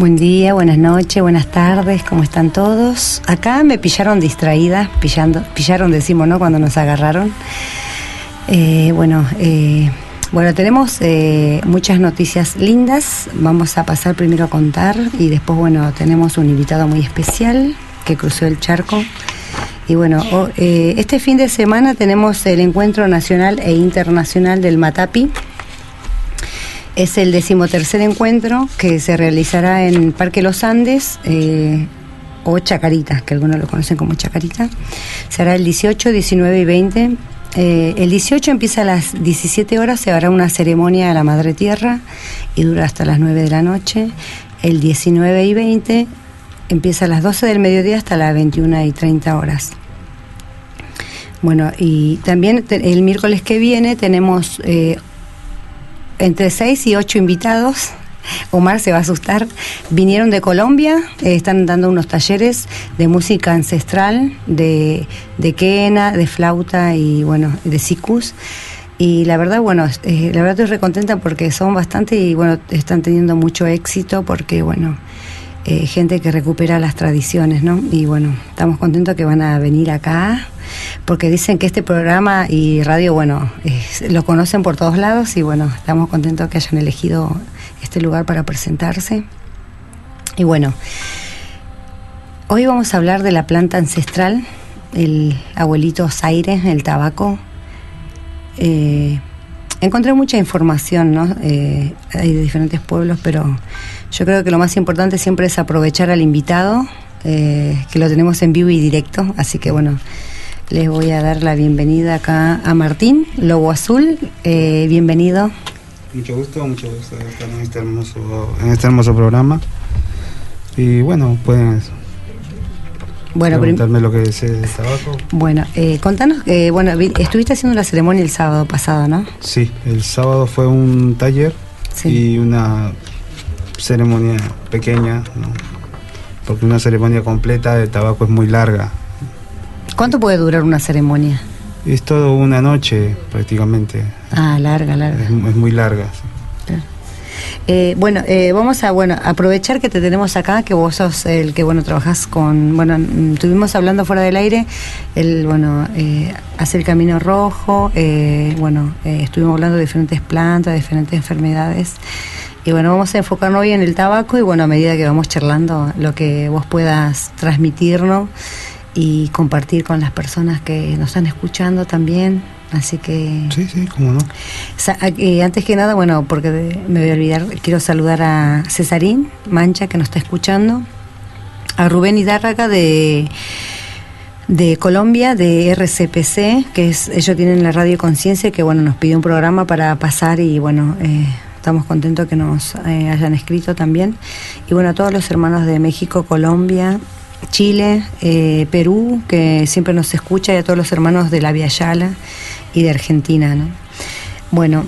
Buen día, buenas noches, buenas tardes, ¿cómo están todos? Acá me pillaron distraída, pillando, pillaron decimos, ¿no? Cuando nos agarraron. Eh, bueno, eh, bueno, tenemos eh, muchas noticias lindas. Vamos a pasar primero a contar y después, bueno, tenemos un invitado muy especial que cruzó el charco. Y bueno, eh, este fin de semana tenemos el encuentro nacional e internacional del Matapi. Es el decimotercer encuentro que se realizará en Parque Los Andes eh, o Chacarita, que algunos lo conocen como Chacarita. Será el 18, 19 y 20. Eh, el 18 empieza a las 17 horas, se hará una ceremonia a la Madre Tierra y dura hasta las 9 de la noche. El 19 y 20 empieza a las 12 del mediodía hasta las 21 y 30 horas. Bueno, y también el miércoles que viene tenemos eh, entre 6 y 8 invitados. Omar se va a asustar. Vinieron de Colombia, eh, están dando unos talleres de música ancestral, de, de quena, de flauta y bueno, de sicus. Y la verdad, bueno, eh, la verdad estoy recontenta porque son bastante y bueno, están teniendo mucho éxito porque bueno, eh, gente que recupera las tradiciones, ¿no? Y bueno, estamos contentos que van a venir acá, porque dicen que este programa y radio, bueno, lo conocen por todos lados y bueno, estamos contentos que hayan elegido este lugar para presentarse. Y bueno, hoy vamos a hablar de la planta ancestral, el abuelito Zaire, el tabaco. Eh, encontré mucha información, ¿no? Eh, hay de diferentes pueblos, pero yo creo que lo más importante siempre es aprovechar al invitado, eh, que lo tenemos en vivo y directo. Así que bueno, les voy a dar la bienvenida acá a Martín, Lobo Azul. Eh, bienvenido. Mucho gusto, mucho gusto de estar en este hermoso, en este hermoso programa. Y bueno, pueden Bueno, preguntarme lo que sé de tabaco. bueno eh, contanos, que bueno, vi- estuviste haciendo la ceremonia el sábado pasado, ¿no? Sí, el sábado fue un taller Sí. y una ceremonia pequeña, ¿no? porque una ceremonia completa de tabaco es muy larga. ¿Cuánto puede durar una ceremonia? Es todo una noche prácticamente. Ah, larga, larga. Es, es muy larga. sí. Eh, bueno, eh, vamos a bueno aprovechar que te tenemos acá, que vos sos el que bueno trabajas con, bueno, mm, estuvimos hablando fuera del aire, el bueno eh, hace el camino rojo, eh, bueno eh, estuvimos hablando de diferentes plantas, de diferentes enfermedades. Y bueno, vamos a enfocarnos hoy en el tabaco y bueno, a medida que vamos charlando, lo que vos puedas transmitirnos y compartir con las personas que nos están escuchando también. Así que Sí, sí, cómo no. Sa- eh, antes que nada, bueno, porque me voy a olvidar, quiero saludar a Cesarín Mancha, que nos está escuchando, a Rubén Hidárraga de, de Colombia, de RCPC, que es ellos tienen la radio Conciencia, que bueno, nos pidió un programa para pasar y bueno, eh, estamos contentos que nos eh, hayan escrito también. Y bueno, a todos los hermanos de México, Colombia, Chile, eh, Perú, que siempre nos escucha, y a todos los hermanos de la Via Yala y de Argentina, ¿no? Bueno,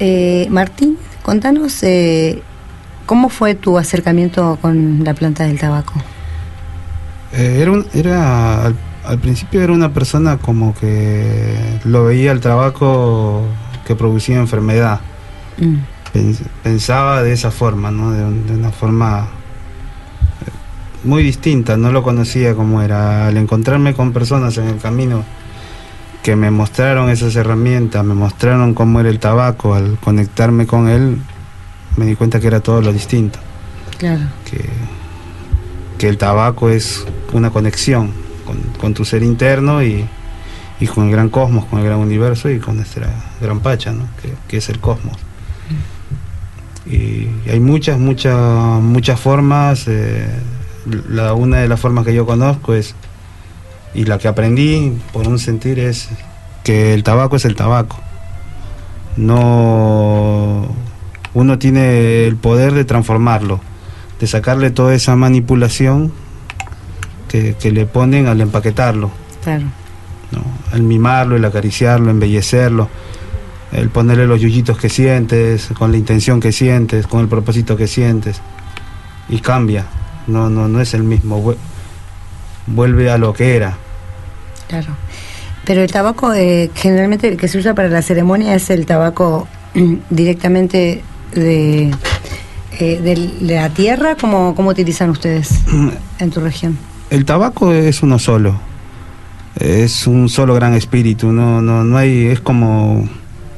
eh, Martín, contanos eh, cómo fue tu acercamiento con la planta del tabaco. Eh, era, un- era al, al principio era una persona como que lo veía el tabaco que producía enfermedad. Mm, Pens- pensaba de esa forma, ¿no? De, un- de una forma eh, muy distinta, no lo conocía como era. Al encontrarme con personas en el camino que me mostraron esas herramientas, me mostraron cómo era el tabaco, al conectarme con él, me di cuenta que era todo lo distinto, claro, que, que el tabaco es una conexión con, con tu ser interno y, y con el gran cosmos, con el gran universo y con nuestra gran pacha, ¿no? que, que es el cosmos. Y hay muchas, muchas, muchas formas. eh, la, una de las formas que yo conozco es, y la que aprendí por un sentir es que el tabaco es el tabaco. No, uno tiene el poder de transformarlo, de sacarle toda esa manipulación que, que le ponen al empaquetarlo. claro, ¿no? El mimarlo, el acariciarlo, embellecerlo, el ponerle los yuyitos que sientes, con la intención que sientes, con el propósito que sientes, y cambia, no, no, no es el mismo, vue- vuelve a lo que era. claro. Pero el tabaco, eh, generalmente el que se usa para la ceremonia es el tabaco mm, directamente de, eh, de la tierra, ¿cómo, ¿cómo utilizan ustedes en tu región? El tabaco es uno solo, es un solo gran espíritu, no, no, no hay, es como,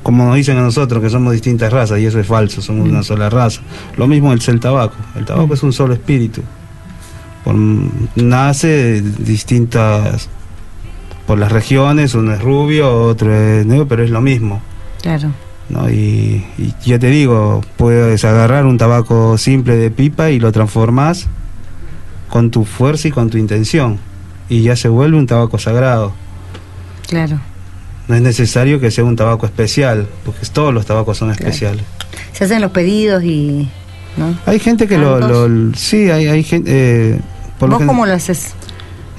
como nos dicen a nosotros que somos distintas razas y eso es falso, somos una sola raza. Lo mismo es el tabaco, el tabaco es un solo espíritu, por, nace de distintas, por las regiones, uno es rubio, otro es negro, pero es lo mismo. Claro, ¿no? Y, y ya te digo, puedes agarrar un tabaco simple de pipa y lo transformas con tu fuerza y con tu intención. Y ya se vuelve un tabaco sagrado. claro. No es necesario que sea un tabaco especial, porque todos los tabacos son especiales. Se hacen los pedidos y... ¿no? Hay gente que lo, Sí, hay, hay gente... eh, por ¿Vos cómo lo haces?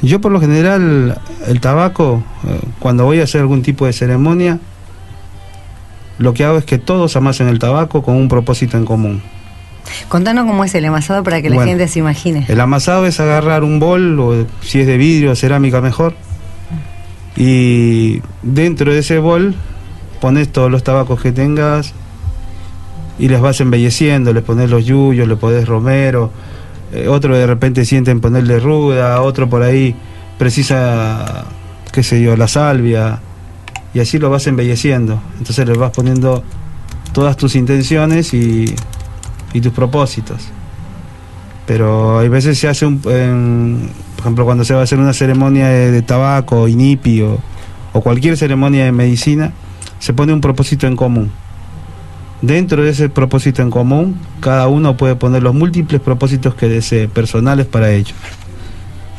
Yo por lo general, el tabaco, eh, cuando voy a hacer algún tipo de ceremonia, lo que hago es que todos amasen el tabaco con un propósito en común. Contanos cómo es el amasado para que la Bueno, gente se imagine. El amasado es agarrar un bol, o si es de vidrio o cerámica mejor, y dentro de ese bol pones todos los tabacos que tengas y les vas embelleciendo, les pones los yuyos, le pones romero, eh, otro de repente sienten ponerle ruda, otro por ahí precisa, qué sé yo, la salvia, y así lo vas embelleciendo. Entonces les vas poniendo todas tus intenciones y, y tus propósitos pero hay veces se hace un ejemplo cuando se va a hacer una ceremonia de, de tabaco inipi o, o cualquier ceremonia de medicina se pone un propósito en común dentro de ese propósito en común cada uno puede poner los múltiples propósitos que desee personales para ellos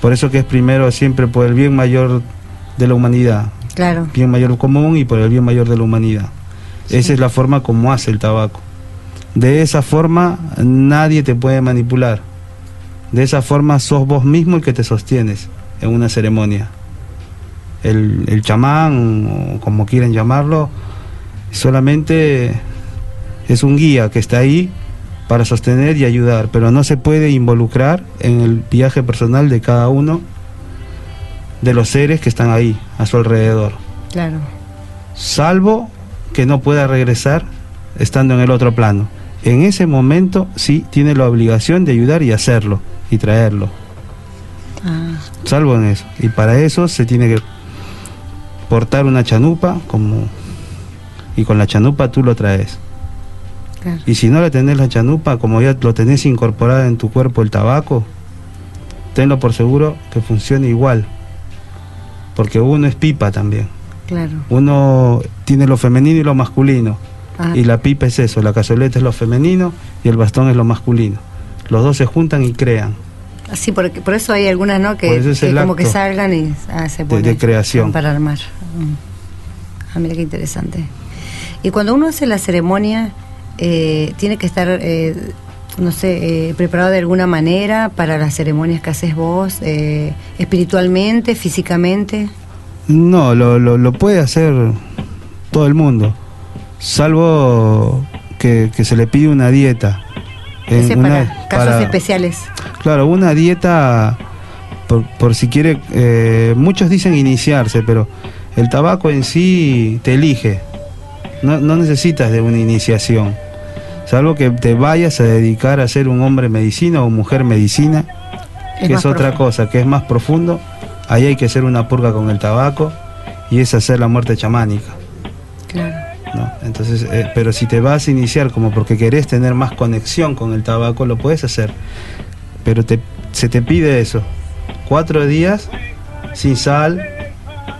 por eso que es primero siempre por el bien mayor de la humanidad Claro, bien mayor común y por el bien mayor de la humanidad. Esa es la forma como hace el tabaco. De esa forma nadie te puede manipular. De esa forma sos vos mismo el que te sostienes en una ceremonia. El, el chamán, o como quieran llamarlo, solamente es un guía que está ahí para sostener y ayudar, pero no se puede involucrar en el viaje personal de cada uno de los seres que están ahí, a su alrededor. Claro. Salvo que no pueda regresar estando en el otro plano. En ese momento sí tiene la obligación de ayudar y hacerlo y traerlo. Ah, Salvo en eso. Y para eso se tiene que portar una chanupa como y con la chanupa tú lo traes. claro. Y si no le tenés la chanupa, como ya lo tenés incorporado en tu cuerpo el tabaco, tenlo por seguro que funcione igual. Porque uno es pipa también. Claro. Uno tiene lo femenino y lo masculino. Ah, Y la pipa es eso, la cazoleta es lo femenino y el bastón es lo masculino. Los dos se juntan y crean. Sí, porque, por eso hay algunas, ¿no? Que, es que como que salgan y ah, se ponen de creación. para armar. Mm. Ah, mira qué interesante. Y cuando uno hace la ceremonia, eh, tiene que estar, eh, no sé, eh, preparado de alguna manera para las ceremonias que haces vos, espiritualmente, físicamente. No, lo, lo, lo puede hacer todo el mundo, salvo que, que se le pide una dieta. En Ese una- para casos para- especiales. Claro, una dieta, por, por si quiere, eh, muchos dicen iniciarse, pero el tabaco en sí te elige, no, no necesitas de una iniciación, salvo que te vayas a dedicar a ser un hombre medicina o mujer medicina, que más es otra profundo. cosa, que es más profundo, ahí hay que hacer una purga con el tabaco y es hacer la muerte chamánica. ¿No? Entonces, eh, pero si te vas a iniciar como porque querés tener más conexión con el tabaco, lo puedes hacer. Pero te, se te pide eso. Cuatro días sin sal,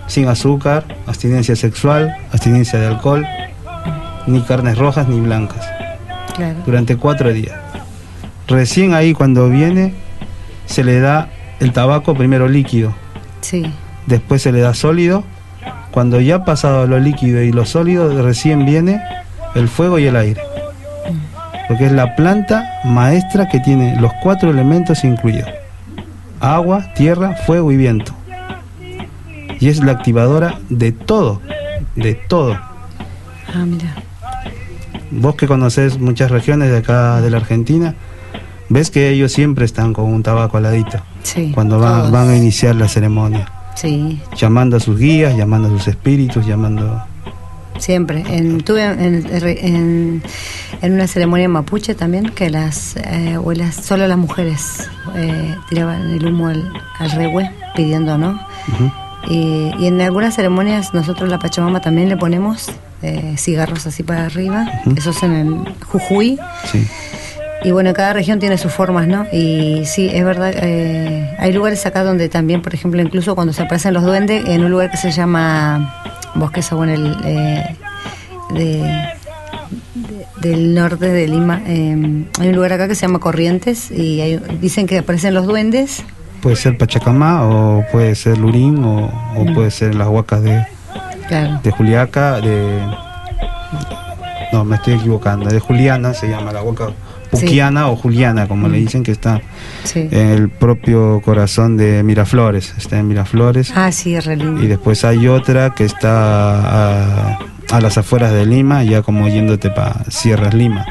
sin azúcar, abstinencia sexual, abstinencia de alcohol, ni carnes rojas ni blancas. Claro. Durante cuatro días. Recién ahí cuando viene, se le da el tabaco primero líquido, Sí. después se le da sólido. Cuando ya ha pasado lo líquido y lo sólido, recién viene el fuego y el aire. Porque es la planta maestra que tiene los cuatro elementos incluidos. Agua, tierra, fuego y viento. Y es la activadora de todo, de todo. Ah, mira. Vos que conocés muchas regiones de acá de la Argentina, ves que ellos siempre están con un tabaco al ladito, Sí. cuando van, van a iniciar la ceremonia. Sí, llamando a sus guías, llamando a sus espíritus, llamando... siempre. En, tuve en, en, en una ceremonia mapuche también que las eh, abuelas, solo las mujeres eh, tiraban el humo al, al rehue pidiendo, ¿no? Y, y en algunas ceremonias nosotros la Pachamama también le ponemos eh, cigarros así para arriba, Ujú. eso es en el Jujuy. Sí, Y bueno, cada región tiene sus formas, ¿no? Y sí, es verdad, eh, hay lugares acá donde también, por ejemplo, incluso cuando se aparecen los duendes, en un lugar que se llama Bosque Sabón, el, eh, de, de- del norte de Lima, eh, hay un lugar acá que se llama Corrientes y hay- dicen que aparecen los duendes. puede ser Pachacamá o puede ser Lurín o, o puede ser las huacas de, Claro, de Juliaca, de... No, me estoy equivocando, de Juliana se llama la huaca O Juliana, como le dicen, que está sí. en el propio corazón de Miraflores, está en Miraflores. Ah, sí, es. Y después hay otra que está a, a las afueras de Lima, ya como yéndote para Sierras Lima.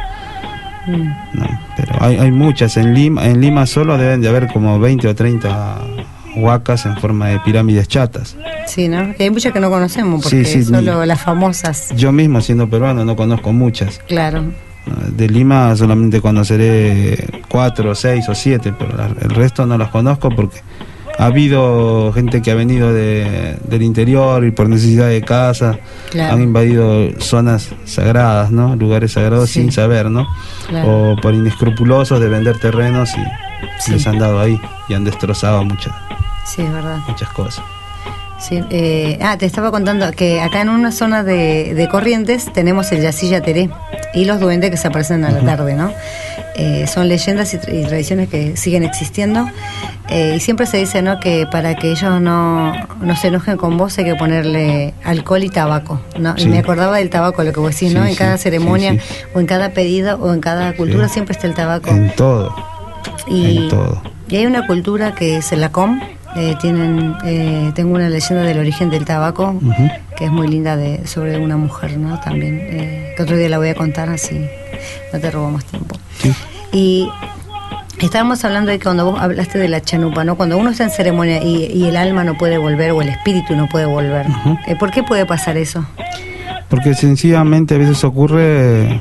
Mm. No, pero hay, hay muchas. En Lima, en Lima solo deben de haber como 20 o 30 huacas en forma de pirámides chatas. Sí, ¿no? Hay muchas que no conocemos Sí, porque sí, solo ni- las famosas. Yo mismo, siendo peruano, no conozco muchas. Claro. De Lima solamente conoceré cuatro, seis o siete, pero la- el resto no las conozco porque ha habido gente que ha venido de- del interior y por necesidad de casa Claro. han invadido zonas sagradas, ¿no? Lugares sagrados Sí. sin saber, ¿no? claro. O por inescrupulosos de vender terrenos y Sí. les han dado ahí y han destrozado muchas Sí, es verdad. muchas cosas. Sí, eh, ah, te estaba contando que acá en una zona de, de Corrientes tenemos el Yacilla Teré y los duendes que se aparecen a la tarde, ¿no? Eh, son leyendas y, y tradiciones que siguen existiendo eh, y siempre se dice, ¿no? Que para que ellos no, no se enojen con vos hay que ponerle alcohol y tabaco, ¿no? Sí. Y me acordaba del tabaco, lo que vos decís, ¿no? Sí, En sí, cada ceremonia o en cada pedido o en cada cultura siempre está el tabaco. En todo. Y, en todo. y hay una cultura que es la com. Eh, tienen, eh, tengo una leyenda del origen del tabaco que es muy linda de sobre una mujer, ¿no? También eh, que otro día la voy a contar así. no te robamos tiempo. Sí. Y estábamos hablando de que cuando vos hablaste de la chanupa, ¿no? Cuando uno está en ceremonia y, y el alma no puede volver o el espíritu no puede volver, eh, ¿por qué puede pasar eso? Porque sencillamente a veces ocurre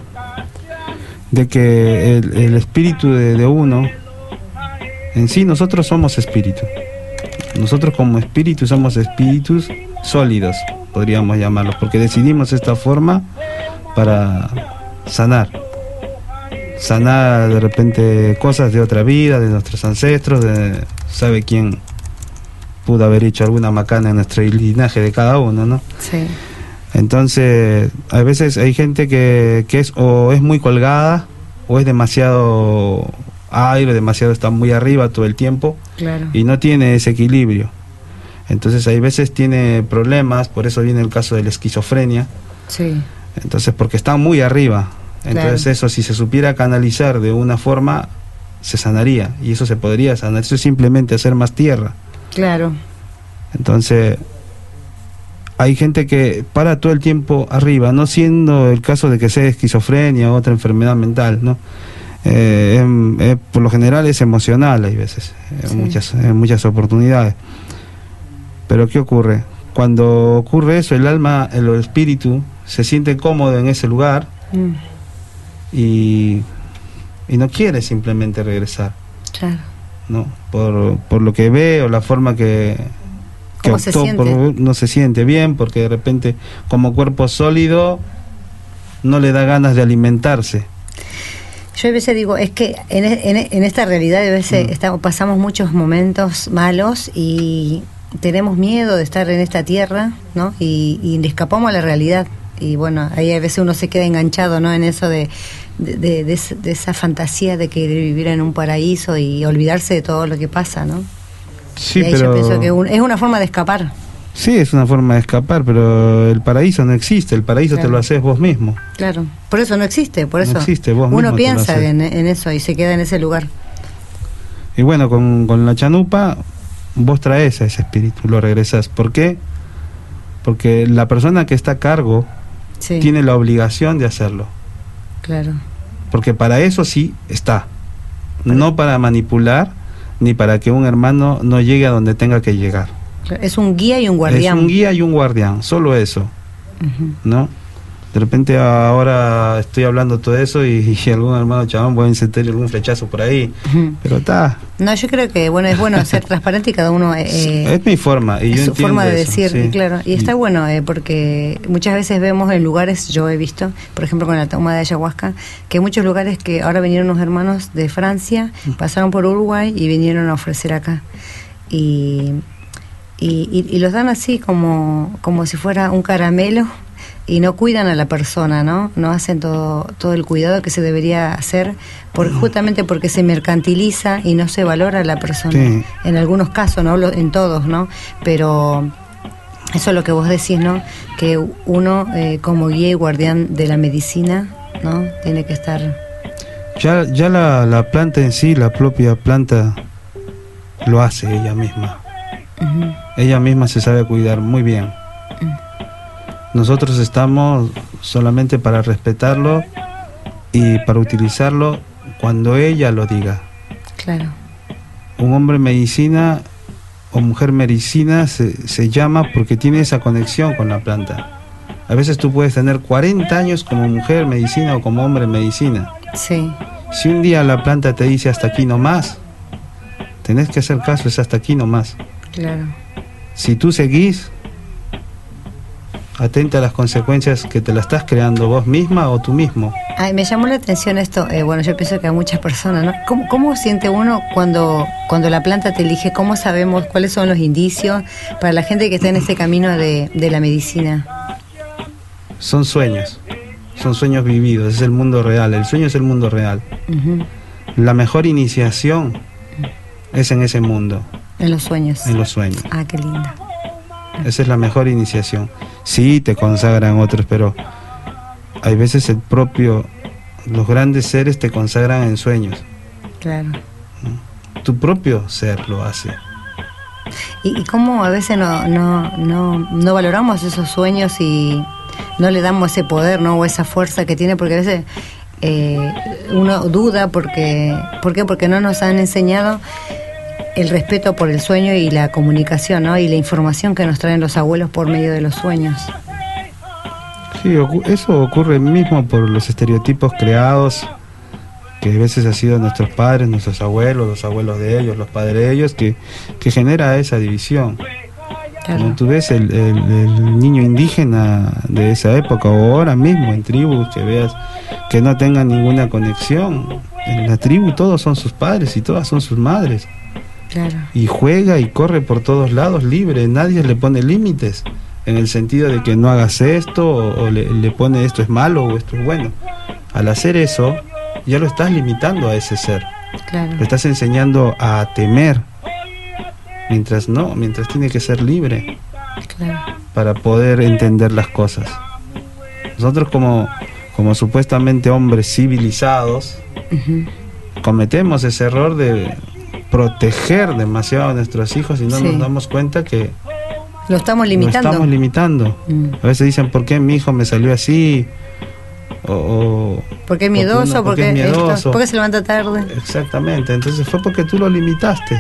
de que el, el espíritu de, de uno, en sí nosotros somos espíritu. Nosotros como espíritu somos espíritus sólidos, podríamos llamarlos, porque decidimos esta forma para sanar. Sanar de repente cosas de otra vida, de nuestros ancestros, de sabe quién pudo haber hecho alguna macana en nuestro linaje de cada uno, ¿no? Sí. Entonces, a veces hay gente que, que es o es muy colgada o es demasiado aire, demasiado está muy arriba todo el tiempo Claro. y no tiene ese equilibrio. Entonces, hay veces tiene problemas, por eso viene el caso de la esquizofrenia. Sí. Entonces, porque están muy arriba. Entonces, Claro. eso si se supiera canalizar de una forma se sanaría y eso se podría sanar. Eso es simplemente hacer más tierra. Claro. Entonces, hay gente que para todo el tiempo arriba, no siendo el caso de que sea esquizofrenia o otra enfermedad mental, ¿no? Eh, em- eh, por lo general es emocional, hay veces, en, Sí. muchas, en muchas oportunidades. Pero ¿qué ocurre? Cuando ocurre eso, el alma, el espíritu se siente cómodo en ese lugar Mm, y, y no quiere simplemente regresar. claro. ¿no? Por, por lo que ve o la forma que, que no se siente bien porque de repente como cuerpo sólido no le da ganas de alimentarse. Yo a veces digo, es que en, e- en e- en esta realidad a veces Mm. estamos, pasamos muchos momentos malos y tenemos miedo de estar en esta tierra, ¿no? Y, y escapamos a la realidad. Y bueno, ahí a veces uno se queda enganchado, ¿no? En eso de, de, de- de esa- de esa fantasía de querer vivir en un paraíso y olvidarse de todo lo que pasa, ¿no? Sí, y ahí pero yo pienso que un- es una forma de escapar. Sí es una forma de escapar, pero el paraíso no existe. El paraíso te lo haces vos mismo. Claro, por eso no existe, por No eso existe, vos uno piensa en, en eso y se queda en ese lugar. Y bueno, con, con la chanupa vos traes a ese espíritu, lo regresás. ¿Por qué? Porque la persona que está a cargo Sí, tiene la obligación de hacerlo. claro. porque para eso sí está, no para manipular ni para que un hermano no llegue a donde tenga que llegar. Es un guía y un guardián. Es un guía y un guardián, solo eso. ¿no? De repente ahora estoy hablando todo eso y, y algún hermano chabón puede sentir algún flechazo por ahí, pero está, No, yo creo que bueno es bueno ser transparente y cada uno eh, es mi forma y es su forma de eso, decir, sí. claro. Y está bueno eh, porque muchas veces vemos en lugares, yo he visto, por ejemplo con la toma de ayahuasca, que hay muchos lugares que ahora vinieron unos hermanos de Francia, Mm. pasaron por Uruguay y vinieron a ofrecer acá. Y, y, y- y los dan así como, como si fuera un caramelo y no cuidan a la persona, ¿no? No hacen todo, todo el cuidado que se debería hacer, por, justamente porque se mercantiliza y no se valora a la persona. Sí. En algunos casos, no en todos, ¿no? Pero eso es lo que vos decís, ¿no? Que uno eh, como guía y guardián de la medicina, ¿no? Tiene que estar... Ya, ya la, la planta en sí, la propia planta, lo hace ella misma. Ujú, Ella misma se sabe cuidar muy bien. Nosotros estamos solamente para respetarlo y para utilizarlo cuando ella lo diga. claro, Un hombre medicina o mujer medicina se, se llama porque tiene esa conexión con la planta. A veces tú puedes tener 40 años como mujer medicina o como hombre medicina. sí, Si un día la planta te dice hasta aquí no más, tenés que hacer caso, es hasta aquí no más. claro. Si tú seguís, atenta a las consecuencias que te la estás creando vos misma o tú mismo. Ay, me llamó la atención esto, eh, bueno, yo pienso que a muchas personas, ¿no? ¿Cómo, cómo siente uno cuando, cuando la planta te elige? ¿Cómo sabemos cuáles son los indicios para la gente que está en este camino de, de la medicina? Son sueños, son sueños vividos, es el mundo real, el sueño es el mundo real. Ujú, La mejor iniciación es en ese mundo, En los sueños. en los sueños. Ah, qué linda. Esa es la mejor iniciación. Sí, te consagran otros, pero hay veces el propio, los grandes seres te consagran en sueños. Claro. Tu propio ser lo hace. ¿Y, y cómo a veces no, no, no, no valoramos esos sueños y no le damos ese poder ¿no? o esa fuerza que tiene? Porque a veces eh, uno duda porque, ¿por qué? Porque no nos han enseñado el respeto por el sueño y la comunicación, ¿no? Y la información que nos traen los abuelos por medio de los sueños. Sí, eso ocurre mismo por los estereotipos creados, que a veces han sido nuestros padres, nuestros abuelos, los abuelos de ellos, los padres de ellos, que, que genera esa división. Claro. Como tú ves el, el- el niño indígena de esa época o ahora mismo en tribus que veas que no tengan ninguna conexión. En la tribu todos son sus padres y todas son sus madres. Claro. Y juega y corre por todos lados libre, nadie le pone límites en el sentido de que no hagas esto o, o le, le pone esto es malo o esto es bueno. Al hacer eso ya lo estás limitando a ese ser, Claro. lo estás enseñando a temer, mientras no, mientras tiene que ser libre Claro. para poder entender las cosas. Nosotros como, como supuestamente hombres civilizados, cometemos ese error de proteger demasiado a nuestros hijos y no Sí. nos damos cuenta que Lo estamos lo limitando. estamos limitando. Mm. A veces dicen, ¿por qué mi hijo me salió así? O, o- Porque es miedoso, porque porque, es esto, miedoso. porque se levanta tarde. exactamente, entonces fue porque tú lo limitaste.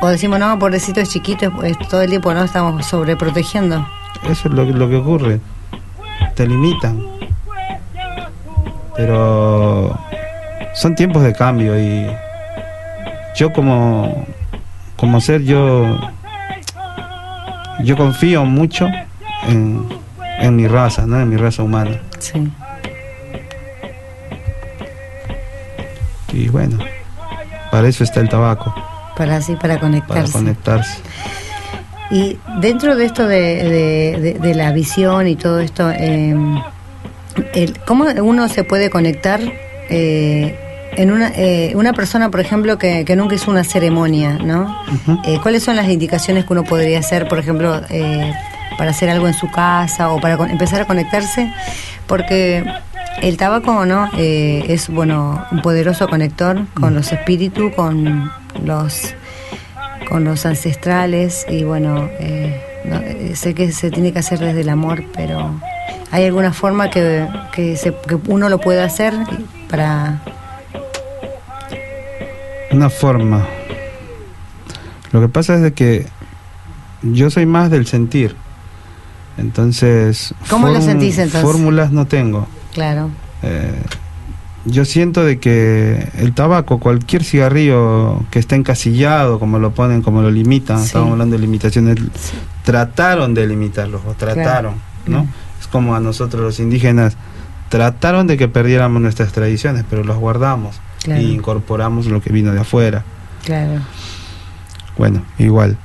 O decimos, no, pobrecito es chiquito, es, todo el tiempo no estamos sobreprotegiendo. Eso es lo, lo que ocurre. Te limitan. Pero son tiempos de cambio y yo como, como ser, yo, yo confío mucho en, en mi raza, ¿no? en mi raza humana. Sí. Y bueno, para eso está el tabaco, Para así, para para conectarse. conectarse. Y dentro de esto de, de- de- de la visión y todo esto, eh, el- ¿cómo uno se puede conectar eh, en una, eh, una persona, por ejemplo, que, que nunca hizo una ceremonia, ¿no? Eh, ¿Cuáles son las indicaciones que uno podría hacer, por ejemplo, eh, para hacer algo en su casa o para empezar a conectarse? Porque el tabaco, ¿no? Eh, es, bueno, un poderoso conector con los espíritus, con los con los ancestrales y bueno, eh, no, sé que se tiene que hacer desde el amor, pero ¿hay alguna forma que, que, se- que uno lo pueda hacer para... Una forma. Lo que pasa es de que yo soy más del sentir. Entonces, ¿Cómo lo form- sentís, entonces? Fórmulas no tengo. Claro, Eh, yo siento de que el tabaco, cualquier cigarrillo que esté encasillado, como lo ponen, como lo limitan, Sí. estamos hablando de limitaciones, trataron de limitarlos, o trataron, ¿no? Mm. Es como a nosotros los indígenas, trataron de que perdiéramos nuestras tradiciones, pero las guardamos Claro. y incorporamos lo que vino de afuera. claro, Bueno, igual.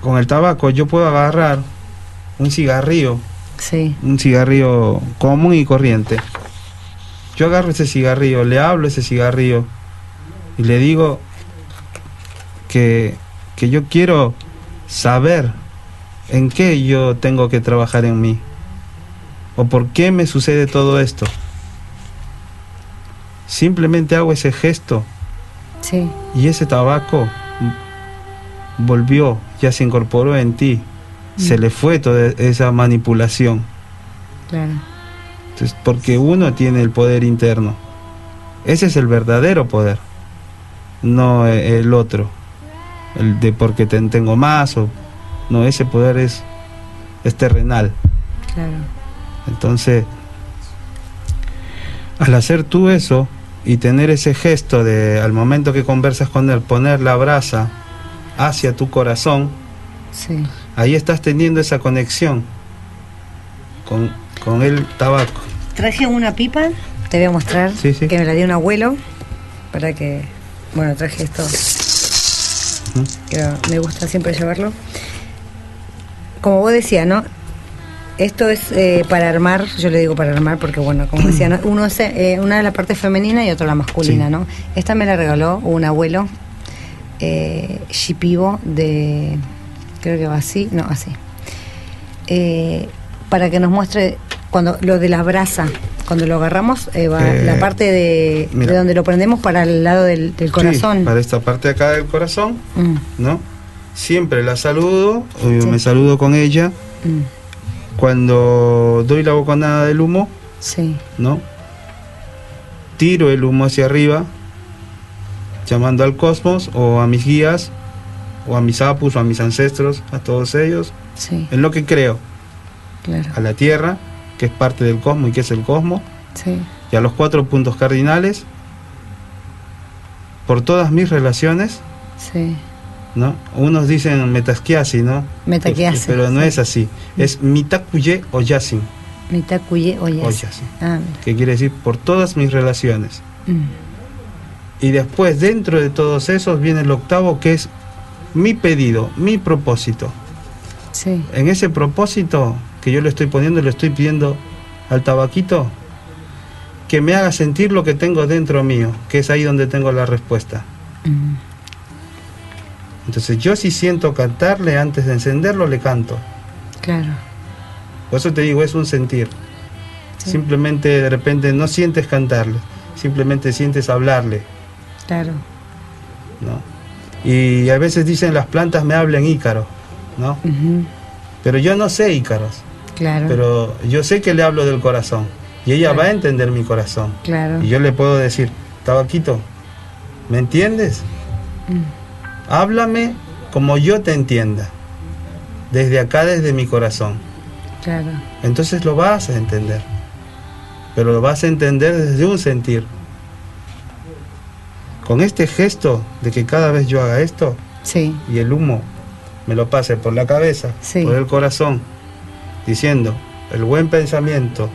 Con el tabaco yo puedo agarrar un cigarrillo, sí, un cigarrillo común y corriente. Yo agarro ese cigarrillo, le hablo ese cigarrillo y le digo que, que yo quiero saber en qué yo tengo que trabajar en mí o por qué me sucede todo esto. Simplemente hago ese gesto sí, y ese tabaco volvió, ya se incorporó en ti, se Mm. le fue toda esa manipulación. claro, Entonces, porque uno tiene el poder interno. Ese es el verdadero poder, no eh, el otro, el de porque te- tengo más o no, ese poder es, es terrenal. claro, Entonces, al hacer tú eso y tener ese gesto de al momento que conversas con él, poner la brasa hacia tu corazón, sí, ahí estás teniendo esa conexión con, con el tabaco. Traje una pipa, te voy a mostrar, Sí, sí. que me la dio un abuelo, para que, bueno, traje esto, que me gusta siempre llevarlo. Como vos decías, ¿no? Esto es eh, para armar, yo le digo para armar porque, bueno, como decía, ¿no? uno es, eh, una de la parte femenina y otra la masculina, Sí. ¿no? Esta me la regaló un abuelo, eh, shipibo de, creo que va así, no, así. Eh, para que nos muestre cuando lo de la brasa, cuando lo agarramos, eh, va Eh, la parte de, de donde lo prendemos para el lado del, del corazón. Sí, para esta parte de acá del corazón, Mm, ¿no? Siempre la saludo, Sí. me saludo con ella. mm, Cuando doy la bocanada del humo, Sí. ¿no? Tiro el humo hacia arriba, llamando al cosmos o a mis guías, o a mis apus, o a mis ancestros, a todos ellos, Sí. en lo que creo, Claro. a la Tierra, que es parte del cosmos y que es el cosmos, Sí. y a los cuatro puntos cardinales, por todas mis relaciones, Sí. ¿No? Unos dicen metasquiasi, ¿no? Metaquiasi, Pero no sí. es así, es mitakuye o yasin, Mitakuye Oyas. Oyas. Ah, que quiere decir por todas mis relaciones. Mm. Y después, dentro de todos esos, viene el octavo, que es mi pedido, mi propósito. Sí. En ese propósito que yo le estoy poniendo, le estoy pidiendo al tabaquito que me haga sentir lo que tengo dentro mío, que es ahí donde tengo la respuesta. Mm. Entonces yo si siento cantarle antes de encenderlo, le canto. Claro. Por eso te digo, es un sentir. Sí. Simplemente de repente no sientes cantarle, simplemente sientes hablarle. Claro. ¿no? Y a veces dicen las plantas me hablan ícaro, ¿no? Pero yo no sé ícaros, Claro. pero yo sé que le hablo del corazón y ella Claro. va a entender mi corazón. claro. Y yo le puedo decir, tabaquito, ¿me entiendes? Mm. Háblame como yo te entienda, desde acá, desde mi corazón. Claro. Entonces lo vas a entender, pero lo vas a entender desde un sentir. Con este gesto de que cada vez yo haga esto, Sí. y el humo me lo pase por la cabeza, Sí. por el corazón, diciendo el buen pensamiento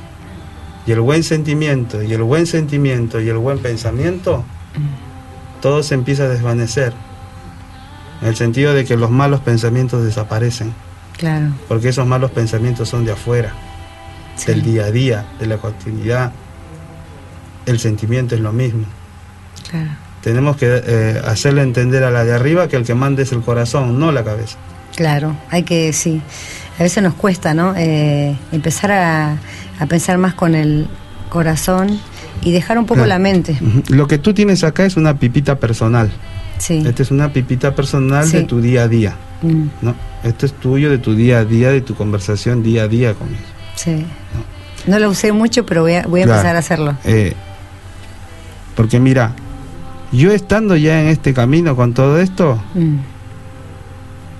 y el buen sentimiento y el buen sentimiento y el buen pensamiento, todo se empieza a desvanecer. En el sentido de que los malos pensamientos desaparecen, Claro. porque esos malos pensamientos son de afuera, Sí. del día a día, de la continuidad. El sentimiento es lo mismo. Claro. Tenemos que eh, hacerle entender a la de arriba que el que manda es el corazón, no la cabeza. Claro, hay que, sí. A veces nos cuesta, ¿no? Eh, empezar a, a pensar más con el corazón y dejar un poco la mente. Lo que tú tienes acá es una pipita personal. Sí. Esta es una pipita personal de tu día a día. Mm, ¿no? Esto es tuyo de tu día a día, de tu conversación día a día con ellos. sí. No lo usé mucho, pero voy a, voy a Claro. empezar a hacerlo. Eh, porque mira, yo estando ya en este camino con todo esto, Mm,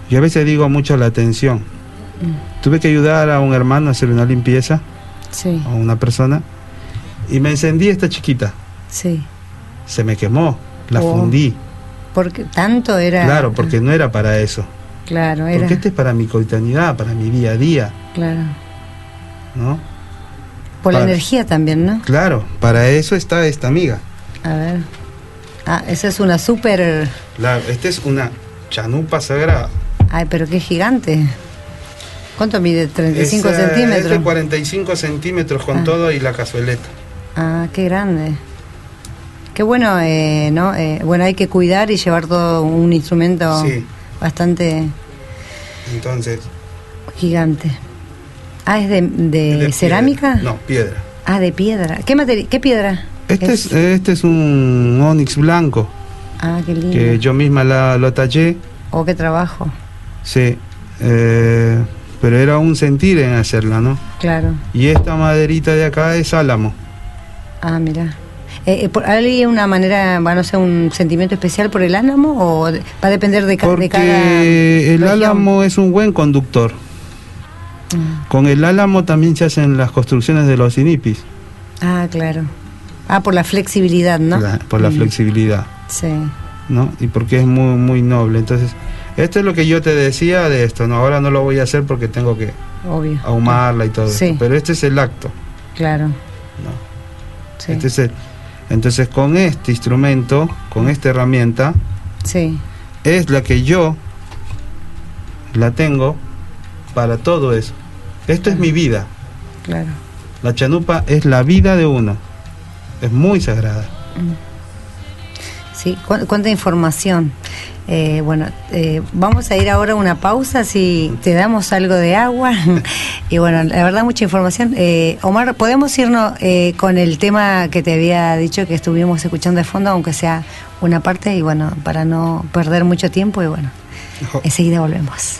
yo a veces digo mucho la atención. mm, Tuve que ayudar a un hermano a hacer una limpieza, sí, a una persona, y me encendí esta chiquita. sí. Se me quemó, la Oh. fundí. Porque tanto era. Claro, porque no era para eso. Claro, era. Porque este es para mi cotidianidad, para mi día a día, Claro. ¿no? Por la energía también, ¿no? Claro, para eso está esta amiga. A ver. Ah, esa es una súper. Claro, esta es una chanupa sagrada. Ay, pero qué gigante. ¿Cuánto mide? 35 Es, centímetros. Es de 45 centímetros con Ah. todo y la cazueleta. Ah, qué grande. Qué bueno, eh, ¿no? Eh, bueno, hay que cuidar y llevar todo un instrumento Sí. bastante Entonces. gigante. Ah, ¿es de, de de cerámica? piedra. No, piedra. Ah, de piedra. ¿Qué, materi- qué piedra? Este es, este es un onix blanco Ah, qué lindo. que yo misma la, lo tallé. Oh, qué trabajo. Sí. eh, pero era un sentir en hacerla, ¿no? Claro. Y esta maderita de acá es álamo. Ah, mira. Eh, eh, por- ¿Hay una manera, va, no sé, un sentimiento especial por el álamo o va a depender de, ca- de cada el región? álamo es un buen conductor. Mm. Con el álamo también se hacen las construcciones de los inipis, Ah, claro. Ah, por la flexibilidad, ¿no? la- por la Mm, flexibilidad, Sí, ¿no? Y porque es muy muy noble. Entonces, esto es lo que yo te decía de esto, ¿no? Ahora no lo voy a hacer porque tengo que obvio. ahumarla y todo Sí. esto, pero este es el acto, Claro. ¿no? Sí. Este es el- entonces, con este instrumento, con esta herramienta, sí, es la que yo la tengo para todo eso. Esto es mi vida. claro. La chanupa es la vida de uno. Es muy sagrada. Sí, cu- cuánta información. Eh, bueno, eh, vamos a ir ahora a una pausa si te damos algo de agua. y bueno, la verdad, mucha información. Eh, Omar, ¿podemos irnos eh, con el tema que te había dicho que estuvimos escuchando de fondo, aunque sea una parte? Y bueno, para no perder mucho tiempo, y bueno, enseguida volvemos.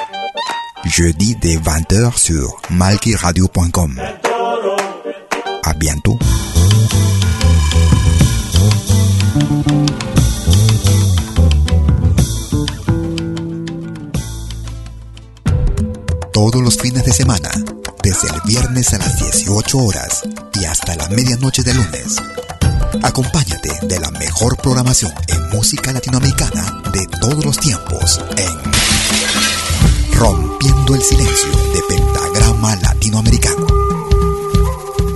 jeudi dès 20h sur malkiradio.com. À bientôt. todos los fines de semana, desde el viernes a las 18 horas y hasta la medianoche de lunes. Acompáñate de la mejor programación en música latinoamericana de todos los tiempos en Rompiendo el Silencio de Pentagrama Latinoamericano.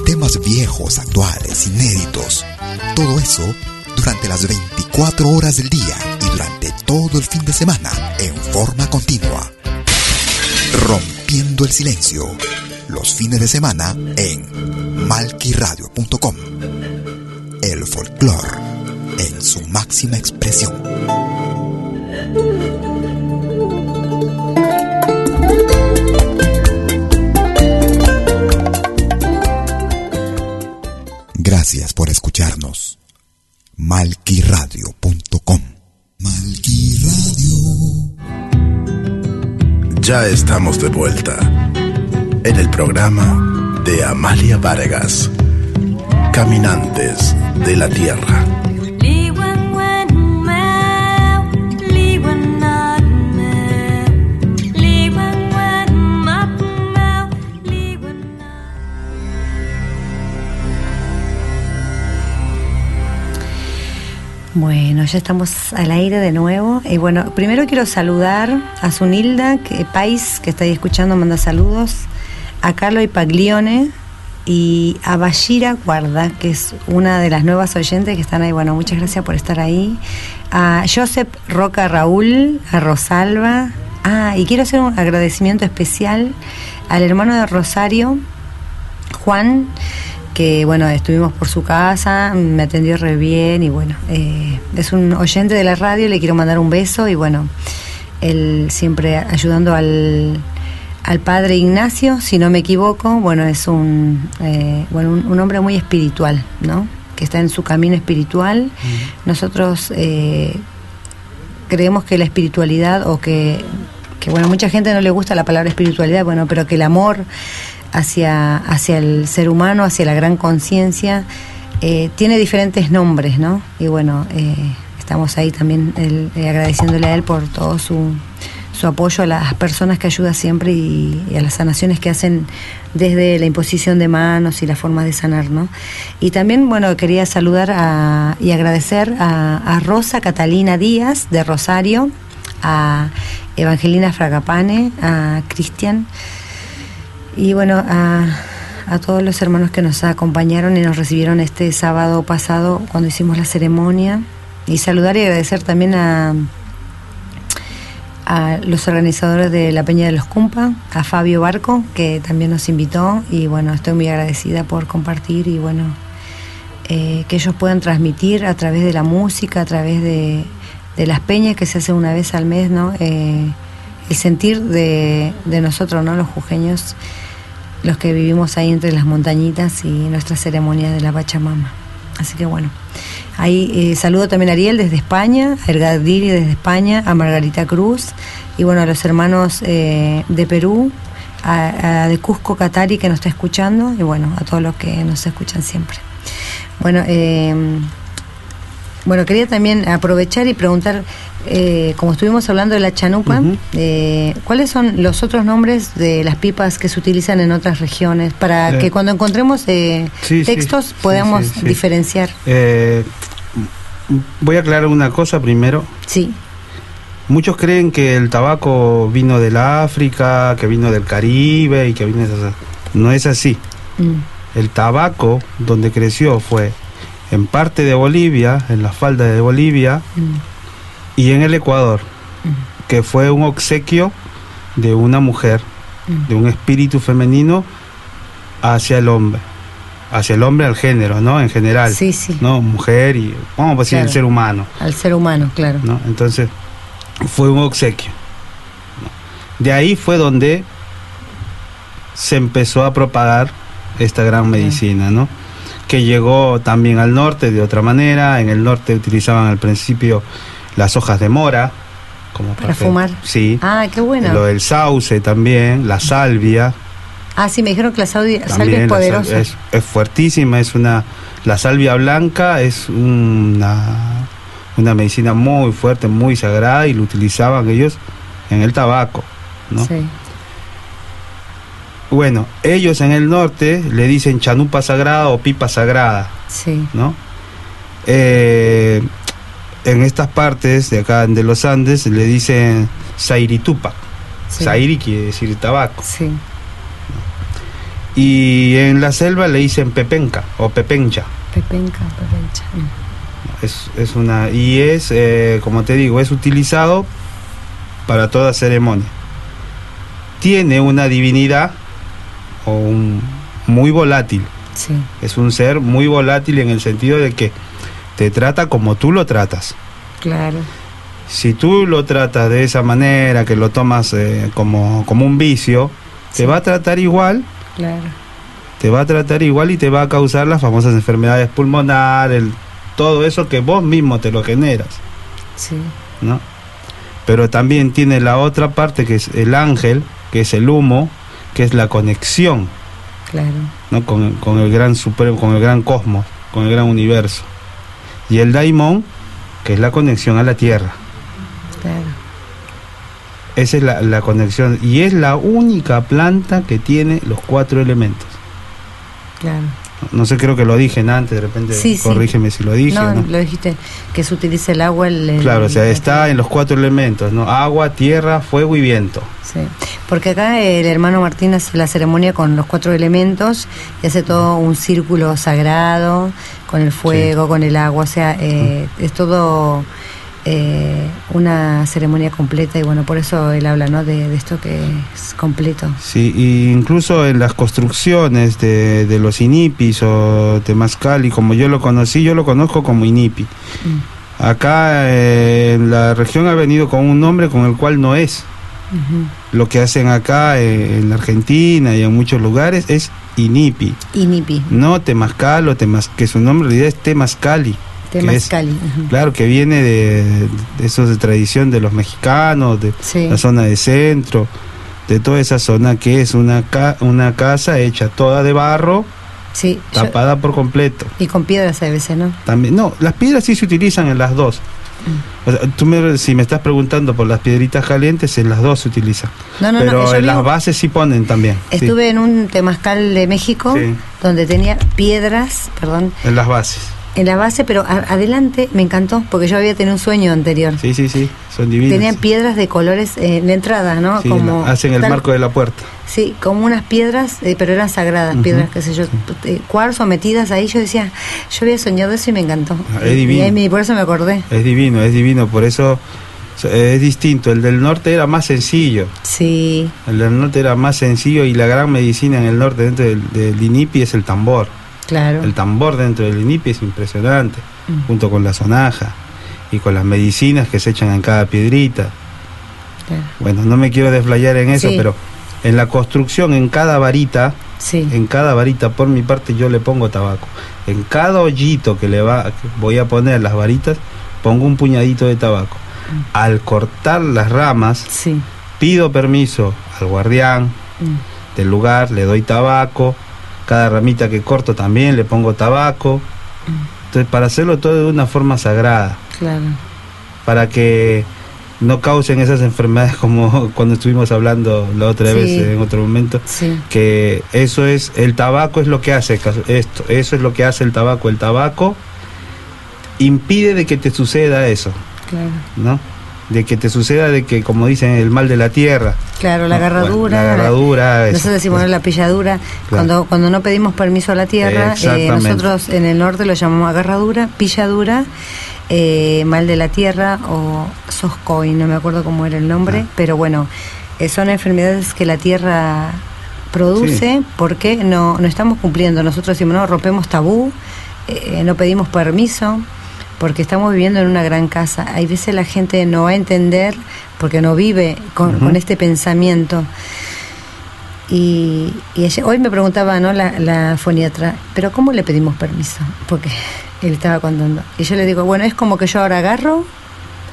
Temas viejos, actuales, inéditos, todo eso durante las 24 horas del día y durante todo el fin de semana en forma continua. Rompiendo el silencio. Los fines de semana en malquiradio.com. El folclore en su máxima expresión. Ya estamos de vuelta en el programa de Amalia Vargas, Caminantes de la Tierra. Bueno, ya estamos al aire de nuevo. Y bueno, primero quiero saludar a Sunilda, que País, que está ahí escuchando, manda saludos. A Carlo y Paglione y a Bashira Guarda, que es una de las nuevas oyentes que están ahí. Bueno, muchas gracias por estar ahí. A Joseph Roca Raúl, a Rosalba. Ah, y quiero hacer un agradecimiento especial al hermano de Rosario, Juan que bueno, estuvimos por su casa, me atendió re bien y bueno, eh, es un oyente de la radio, le quiero mandar un beso y bueno, él siempre ayudando al, al padre Ignacio, si no me equivoco, bueno, es un, eh, bueno, un, hombre muy espiritual, ¿no? Que está en su camino espiritual. Nosotros eh, creemos que la espiritualidad o que, que, bueno, mucha gente no le gusta la palabra espiritualidad, bueno, pero que el amor hacia, hacia el ser humano, hacia la gran conciencia, eh, tiene diferentes nombres, ¿no? Y bueno, eh, estamos ahí también eh, agradeciéndole a él por todo su, su, apoyo a las personas que ayuda siempre y, a las sanaciones que hacen desde la imposición de manos y la forma de sanar, ¿no? Y también, bueno, quería saludar y agradecer a, a Rosa Catalina Díaz de Rosario, a Evangelina Fragapane, a Cristian. Y bueno, a, todos los hermanos que nos acompañaron y nos recibieron este sábado pasado cuando hicimos la ceremonia. Y saludar y agradecer también a, a los organizadores de la Peña de los Cumpa, a Fabio Barco, que también nos invitó. Y bueno, estoy muy agradecida por compartir y bueno, eh, que ellos puedan transmitir a través de la música, a través de, las peñas que se hace una vez al mes, ¿no? Eh, el sentir de, de nosotros, ¿no? Los jujeños los que vivimos ahí entre las montañitas y nuestra ceremonia de la Pachamama. Así que bueno, ahí eh, saludo también a Ariel desde España, a Ergadiri desde España, a Margarita Cruz y bueno, a los hermanos eh, de Perú, a, de Cusco Catari que nos está escuchando y bueno, a todos los que nos escuchan siempre. Bueno, eh, bueno, quería también aprovechar y preguntar eh, como estuvimos hablando de la chanupa, eh, ¿cuáles son los otros nombres de las pipas que se utilizan en otras regiones para eh, que cuando encontremos textos podamos diferenciar? voy a aclarar una cosa primero. Sí. Muchos creen que el tabaco vino del África, que vino del Caribe y que vino de... No es así. Mm. El tabaco donde creció fue en parte de Bolivia, en la falda de Bolivia, mm y en el Ecuador, que fue un obsequio de una mujer, de un espíritu femenino hacia el hombre, hacia el hombre al género, ¿no? En general, sí, sí. ¿no? Mujer y, vamos a decir, el ser humano. Al ser humano, claro. ¿no? Entonces, fue un obsequio. De ahí fue donde se empezó a propagar esta gran medicina, ¿no? Que llegó también al norte de otra manera. En el norte utilizaban al principio las hojas de mora. Como para, fumar. Sí. Ah, qué bueno. Lo del sauce también, la salvia. Ah, sí, me dijeron que la salvia, es poderosa. Es, fuertísima, es una... La salvia blanca es una, una medicina muy fuerte, muy sagrada y lo utilizaban ellos en el tabaco, ¿no? Sí. Bueno, ellos en el norte le dicen chanupa sagrada o pipa sagrada, sí. ¿no? Eh, en estas partes de acá de los Andes le dicen Zairitupa. Zairi quiere decir tabaco. Sí. Y en la selva le dicen pepenca o pepencha. Pepenca, pepencha. Es, es una y es eh, como te digo es utilizado para toda ceremonia. Tiene una divinidad o un, muy volátil. Sí, Es un ser muy volátil en el sentido de que te trata como tú lo tratas. claro. Si tú lo tratas de esa manera, que lo tomas eh, como, como un vicio, Sí. te va a tratar igual, Claro. te va a tratar igual y te va a causar las famosas enfermedades pulmonares, el- todo eso que vos mismo te lo generas, Sí, ¿no? Pero también tiene la otra parte que es el ángel, que es el humo, que es la conexión, claro. ¿no? Con, con el gran supremo, con el gran cosmos, con el gran universo. Y el daimon, que es la conexión a la tierra. Claro. Esa es la, la conexión. Y es la única planta que tiene los cuatro elementos. Claro. No sé, creo que lo dije antes, de repente Sí, sí. corrígeme si lo dije. No, lo dijiste, que se utiliza el agua. El, el- Claro, o sea, está en los cuatro elementos, ¿no? Agua, tierra, fuego y viento. Sí, porque acá el hermano Martín hace la ceremonia con los cuatro elementos y hace todo un círculo sagrado con el fuego, con el agua, o sea, eh, es todo eh, una ceremonia completa y bueno, por eso él habla, ¿no? De, de esto que es completo. Sí, y incluso en las construcciones de, de los inipis o temazcali, como yo lo conocí, yo lo conozco como inipi. Mm, Acá eh, la región ha venido con un nombre con el cual no es. ujú. Lo que hacen acá eh, en la Argentina y en muchos lugares es inipi, Inipi, no temazcal o temaz, que su nombre en realidad es temazcali. Que es-. Claro, que viene de, de esos de tradición de los mexicanos, de Sí, la zona de centro, de toda esa zona que es una, ca- una casa hecha toda de barro, sí. yo- tapada por completo. y con piedras a veces, ¿no? También, no, las piedras sí se utilizan en las dos. O sea, tú me- si me estás preguntando por las piedritas calientes, en las dos se utilizan. No, no, Pero no. en las bases sí ponen también. sí, Estuve en un temazcal de México Sí. donde tenía piedras, perdón, en las bases. En la base, pero a- adelante me encantó porque yo había tenido un sueño anterior. Sí, sí, sí, son divinas. Tenían piedras de colores eh, en la entrada, ¿no? Sí, como hacen el tal- marco de la puerta. Sí, como unas piedras, eh, pero eran sagradas, piedras, qué sé yo, eh, cuarzo metidas ahí. Yo decía, yo había soñado eso y me encantó. Ah, es Y- divino. Y, ahí por eso me acordé. Es divino, es divino, por eso es distinto. El del norte era más sencillo. Sí, El del norte era más sencillo y la gran medicina en el norte dentro del, del INIPI es el tambor. Claro. El tambor dentro del INIPI es impresionante, Mm. junto con la sonaja y con las medicinas que se echan en cada piedrita. claro. Bueno, no me quiero desflayar en eso, Sí. pero en la construcción, en cada varita, Sí, en cada varita, por mi parte, yo le pongo tabaco. En cada hoyito que le va, que voy a poner las varitas, pongo un puñadito de tabaco. Mm. Al cortar las ramas, sí. pido permiso al guardián Mm, del lugar, le doy tabaco. Cada ramita que corto también le pongo tabaco. Entonces, para hacerlo todo de una forma sagrada, Claro. para que no causen esas enfermedades como cuando estuvimos hablando la otra Sí. vez en otro momento Sí, que eso es el tabaco es lo que hace esto eso es lo que hace el tabaco el tabaco impide de que te suceda eso claro. no de que te suceda de que como dicen el mal de la tierra Claro, la No, bueno, agarradura. la agarradura eso. Nosotros decimos ¿no? la pilladura. Cuando, cuando no pedimos permiso a la tierra, eh, nosotros en el norte lo llamamos agarradura, pilladura, eh, mal de la tierra o soscoy, no me acuerdo cómo era el nombre, Ah. pero bueno, eh, son enfermedades que la tierra produce porque no, no estamos cumpliendo. Nosotros decimos, no, rompemos tabú, eh, no pedimos permiso porque estamos viviendo en una gran casa. Hay veces la gente no va a entender porque no vive con, este pensamiento. Y, y ayer- hoy me preguntaba ¿no? la, la foniatra, ¿pero cómo le pedimos permiso? Porque él estaba contando. Y yo le digo, bueno, es como que yo ahora agarro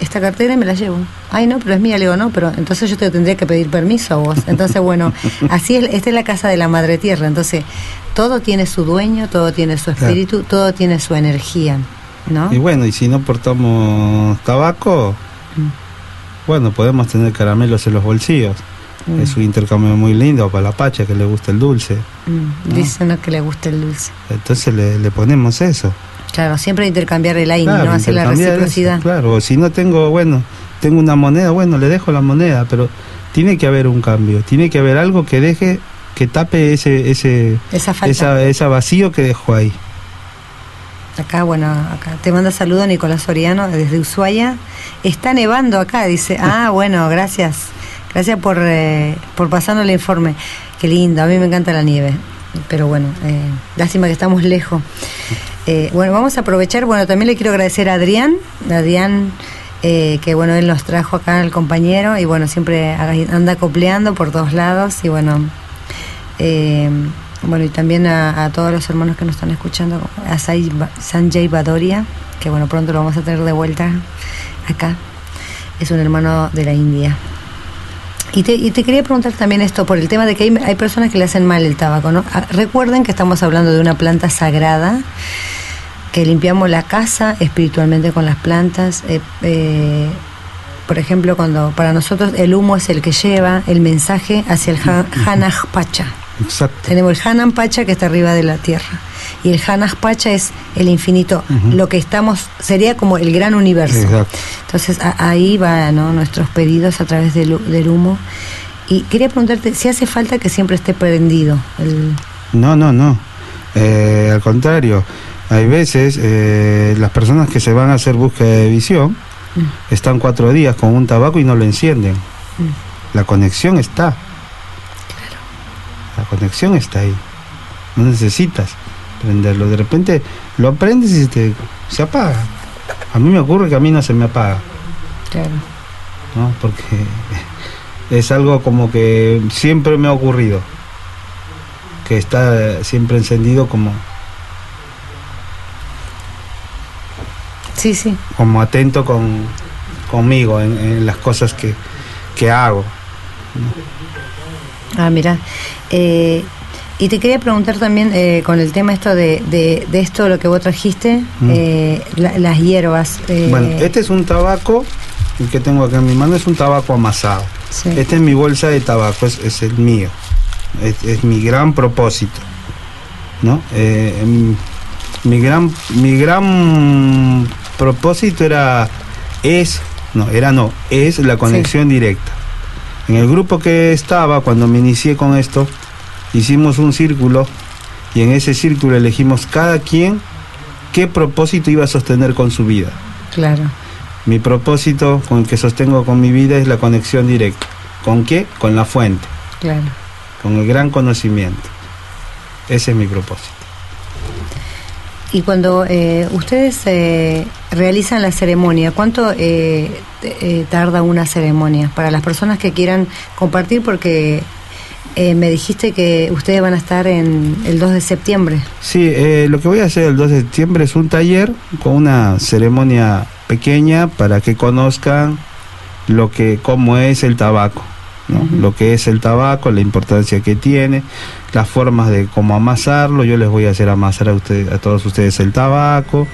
esta cartera y me la llevo. Ay, no, pero es mía. Le digo, no, pero entonces yo te tendría que pedir permiso a vos. Entonces, bueno, así es, esta es la casa de la madre tierra. Entonces, todo tiene su dueño, todo tiene su Claro. espíritu, todo tiene su energía, ¿no? y bueno y si no portamos tabaco Mm. bueno podemos tener caramelos en los bolsillos Mm, es un intercambio muy lindo para la pacha que le gusta el dulce mm. ¿no? Dicen ¿no? que le gusta el dulce. entonces le, le ponemos eso Claro, siempre intercambiar el aire, Claro, ¿no? Hacer la eso, reciprocidad. claro, si no tengo, bueno, tengo una moneda, bueno, le dejo la moneda, pero tiene que haber un cambio, tiene que haber algo que deje, que tape ese, ese, Esa falta. esa, esa vacío que dejó ahí. Acá, bueno, acá te manda saludo Nicolás Soriano desde Ushuaia. Está nevando acá, dice. Ah, bueno, gracias. Gracias por, eh, por pasarnos el informe. Qué lindo, a mí me encanta la nieve. pero bueno, eh, lástima que estamos lejos. Eh, bueno, vamos a aprovechar, bueno, también le quiero agradecer a Adrián, Adrián, eh, que bueno, él nos trajo acá al compañero y bueno, siempre anda copleando por todos lados y bueno, eh, bueno, y también a, a todos los hermanos que nos están escuchando, a Sanjay Badoria, que bueno, pronto lo vamos a tener de vuelta acá, es un hermano de la India. Y te, y te quería preguntar también esto, por el tema de que hay, hay personas que le hacen mal el tabaco, ¿no? Ah, Recuerden que estamos hablando de una planta sagrada, que limpiamos la casa espiritualmente con las plantas. eh, eh, por ejemplo, cuando para nosotros el humo es el que lleva el mensaje hacia el Ha- Hanaj Pacha. Exacto. Tenemos el Hanan Pacha que está arriba de la tierra. Y el Hanaj Pacha es el infinito, lo que estamos, sería como el gran universo. Exacto. Entonces a- ahí van nuestros pedidos a través del humo. Y quería preguntarte si hace falta que siempre esté prendido. El, No, no, no. Eh, al contrario, hay veces eh, las personas que se van a hacer búsqueda de visión Mm. están cuatro días con un tabaco y no lo encienden. Mm. La conexión está. Conexión está ahí. No necesitas prenderlo. De repente lo prendes y se, te- se apaga. A mí me ocurre que a mí no se me apaga. claro. ¿no? Porque es algo como que siempre me ha ocurrido, que está siempre encendido como, Sí, sí. como atento con, conmigo en, en las cosas que, que hago. Ah, mira. Eh, y te quería preguntar también eh, con el tema esto de, de, de esto, lo que vos trajiste, Mm. eh, la- las hierbas. eh, Bueno, este es un tabaco, el que tengo acá en mi mano es un tabaco amasado. sí. Esta es mi bolsa de tabaco, es, es el mío. Es, es mi gran propósito. ¿No? Eh, em, mi gran mi gran propósito era es no era no es la conexión directa en el grupo que estaba cuando me inicié con esto hicimos un círculo y en ese círculo elegimos cada quien qué propósito iba a sostener con su vida Claro. mi propósito con el que sostengo con mi vida es la conexión directa. ¿Con qué? Con la fuente, Claro. con el gran conocimiento. Ese es mi propósito. Y cuando eh, ustedes eh, realizan la ceremonia, ¿cuánto eh, eh, tarda una ceremonia? Para las personas que quieran compartir, porque eh, me dijiste que ustedes van a estar en el 2 de septiembre. Sí, eh, lo que voy a hacer el 2 de septiembre es un taller con una ceremonia pequeña para que conozcan lo que, cómo es el tabaco, lo que es el tabaco, la importancia que tiene, las formas de cómo amasarlo. Yo les voy a hacer amasar a, ustedes, a todos ustedes el tabaco.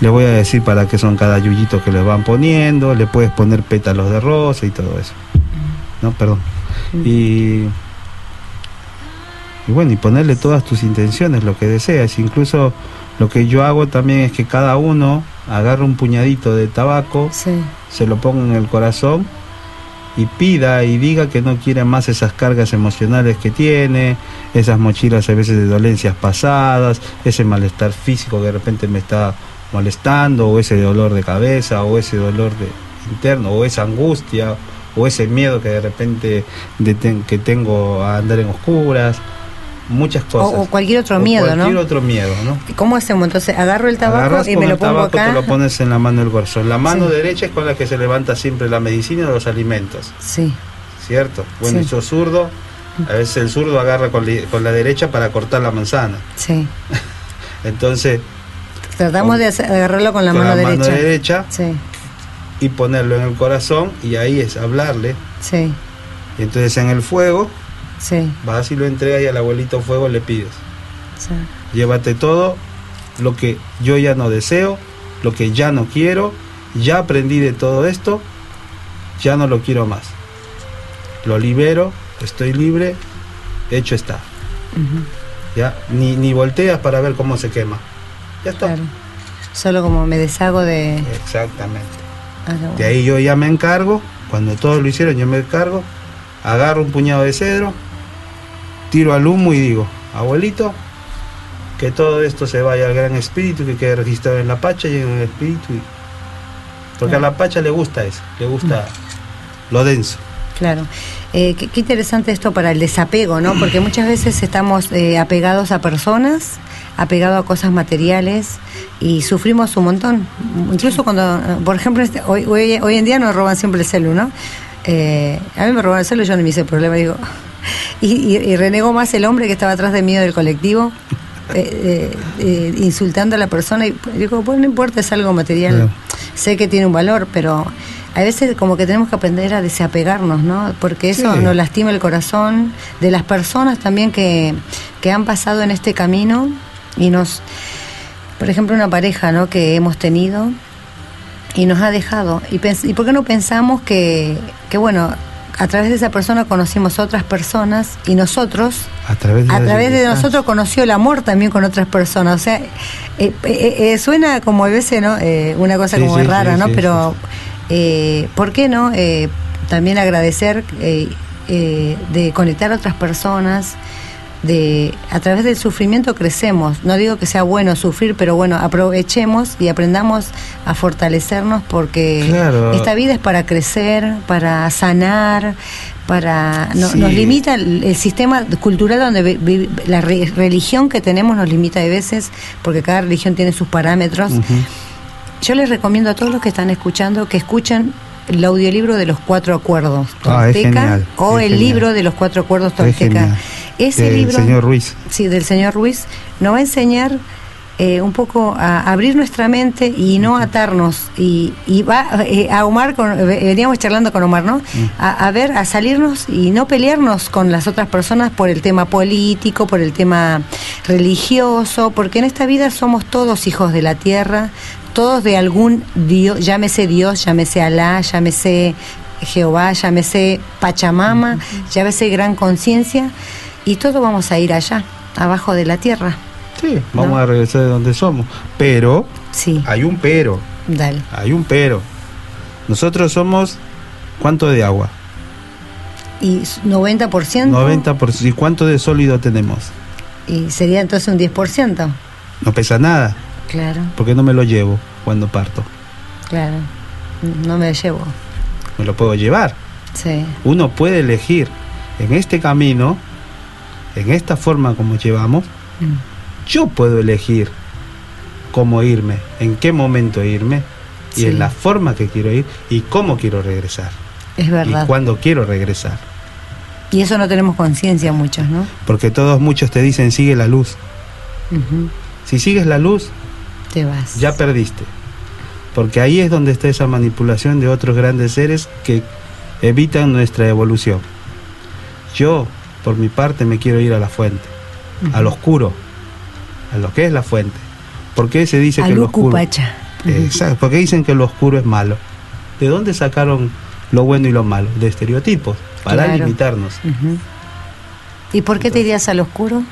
Les voy a decir para qué son cada yuyito que les van poniendo. Le puedes poner pétalos de rosa y todo eso. No, perdón. Y, y bueno, y ponerle todas tus intenciones, lo que deseas. Incluso lo que yo hago también es que cada uno agarre un puñadito de tabaco, Sí. se lo ponga en el corazón y pida y diga que no quiere más esas cargas emocionales que tiene, esas mochilas a veces de dolencias pasadas, ese malestar físico que de repente me está molestando, o ese dolor de cabeza, o ese dolor de interno, o esa angustia, o ese miedo que de repente que tengo a andar en oscuras, muchas cosas. O, o cualquier otro O miedo, cualquier ¿no? otro miedo, ¿no? ¿Cómo hacemos? Entonces agarro el tabaco Agarras y me lo pongo tabaco, acá. te lo pones en la mano del corazón. La mano Sí. derecha es con la que se levanta siempre la medicina o los alimentos, Sí. ¿cierto? Bueno, Sí. y sos zurdo, a veces el zurdo agarra con, li- con la derecha para cortar la manzana. Sí. Entonces, Tratamos Con- de agarrarlo con la con mano la derecha. mano derecha Sí, y ponerlo en el corazón y ahí es hablarle. sí, Y entonces en el fuego, sí. vas y lo entregas y al abuelito fuego le pides. sí. Llévate todo lo que yo ya no deseo, lo que ya no quiero, ya aprendí de todo esto, ya no lo quiero más. Lo libero, estoy libre, hecho está. Ya ni, ni volteas para ver cómo se quema. Ya está. Claro. Solo como me deshago de. Exactamente. Ah, bueno. De ahí yo ya me encargo, cuando todos lo hicieron yo me encargo, agarro un puñado de cedro, tiro al humo y digo, abuelito, que todo esto se vaya al gran espíritu que quede registrado en la pacha y en el espíritu. y- Porque a la pacha le gusta eso, le gusta lo denso. Claro. Eh, qué, qué interesante esto para el desapego, ¿no? Porque muchas veces estamos eh, apegados a personas, apegados a cosas materiales y sufrimos un montón. Incluso cuando, eh, por ejemplo, este- hoy, hoy, hoy en día nos roban siempre el celu, ¿no? Eh, a mí me robaron el celu y yo no me hice problema, digo. Y, y- y renegó más el hombre que estaba atrás de mí del colectivo, eh, eh, eh, insultando a la persona. Y digo, pues no importa, es algo material. Claro. Sé que tiene un valor, pero a veces como que tenemos que aprender a desapegarnos, ¿no? Porque eso Sí. nos lastima el corazón de las personas también que, que han pasado en este camino y nos, por ejemplo, una pareja, ¿no? Que hemos tenido y nos ha dejado. ¿Y, pens- ¿y por qué no pensamos que, que, bueno, a través de esa persona conocimos otras personas y nosotros A través de, a la través de circunstancia. nosotros conoció el amor también con otras personas. O sea, eh, eh, eh, suena como a veces, ¿no? Una cosa Sí, como sí, rara, sí, ¿no? Pero, eh, ¿por qué no? Eh, también agradecer de conectar a otras personas. De, a través del sufrimiento crecemos. No digo que sea bueno sufrir, pero bueno, aprovechemos y aprendamos a fortalecernos porque Claro. esta vida es para crecer, para sanar, para no- Sí. nos limita el, el sistema cultural donde vi- vi- la re- religión que tenemos nos limita de veces porque cada religión tiene sus parámetros. Yo les recomiendo a todos los que están escuchando que escuchen el audiolibro de los cuatro acuerdos Ah, Tolteca o el genial. libro de los cuatro acuerdos Tolteca. Ese Del libro señor Ruiz. sí, del señor Ruiz, nos va a enseñar eh, un poco a abrir nuestra mente y no atarnos. Y, y va eh, a Omar, con- veníamos charlando con Omar, ¿no? A, a ver, a salirnos y no pelearnos con las otras personas por el tema político, por el tema religioso, porque en esta vida somos todos hijos de la tierra, todos de algún Dios, llámese Dios, llámese Alá, llámese Jehová, llámese Pachamama, llámese Gran Conciencia, y todos vamos a ir allá, abajo de la tierra. Sí, vamos No. a regresar de donde somos. Pero, Sí, hay un pero, dale. hay un pero. Nosotros somos, ¿cuánto de agua? Y 90%, 90%. ¿Y cuánto de sólido tenemos? y sería entonces un 10%. No pesa nada, Claro, porque no me lo llevo cuando parto. claro. No me llevo. Me lo puedo llevar. Sí, Uno puede elegir en este camino, en esta forma como llevamos, Mm. yo puedo elegir cómo irme, en qué momento irme y Sí. en la forma que quiero ir y cómo quiero regresar es verdad. y cuándo quiero regresar. Y eso no tenemos conciencia muchos, ¿no? Porque todos muchos te dicen sigue la luz. Si sigues la luz, Te vas. ya perdiste. Porque ahí es donde está esa manipulación de otros grandes seres que evitan nuestra evolución. Yo, por mi parte, me quiero ir a la fuente, al oscuro, a lo que es la fuente. ¿Por qué se dice que lo oscuro? Alucupacha. Exacto, porque dicen que lo oscuro es malo. ¿De dónde sacaron lo bueno y lo malo? De estereotipos, para Claro. limitarnos. ¿Y por qué te irías al oscuro?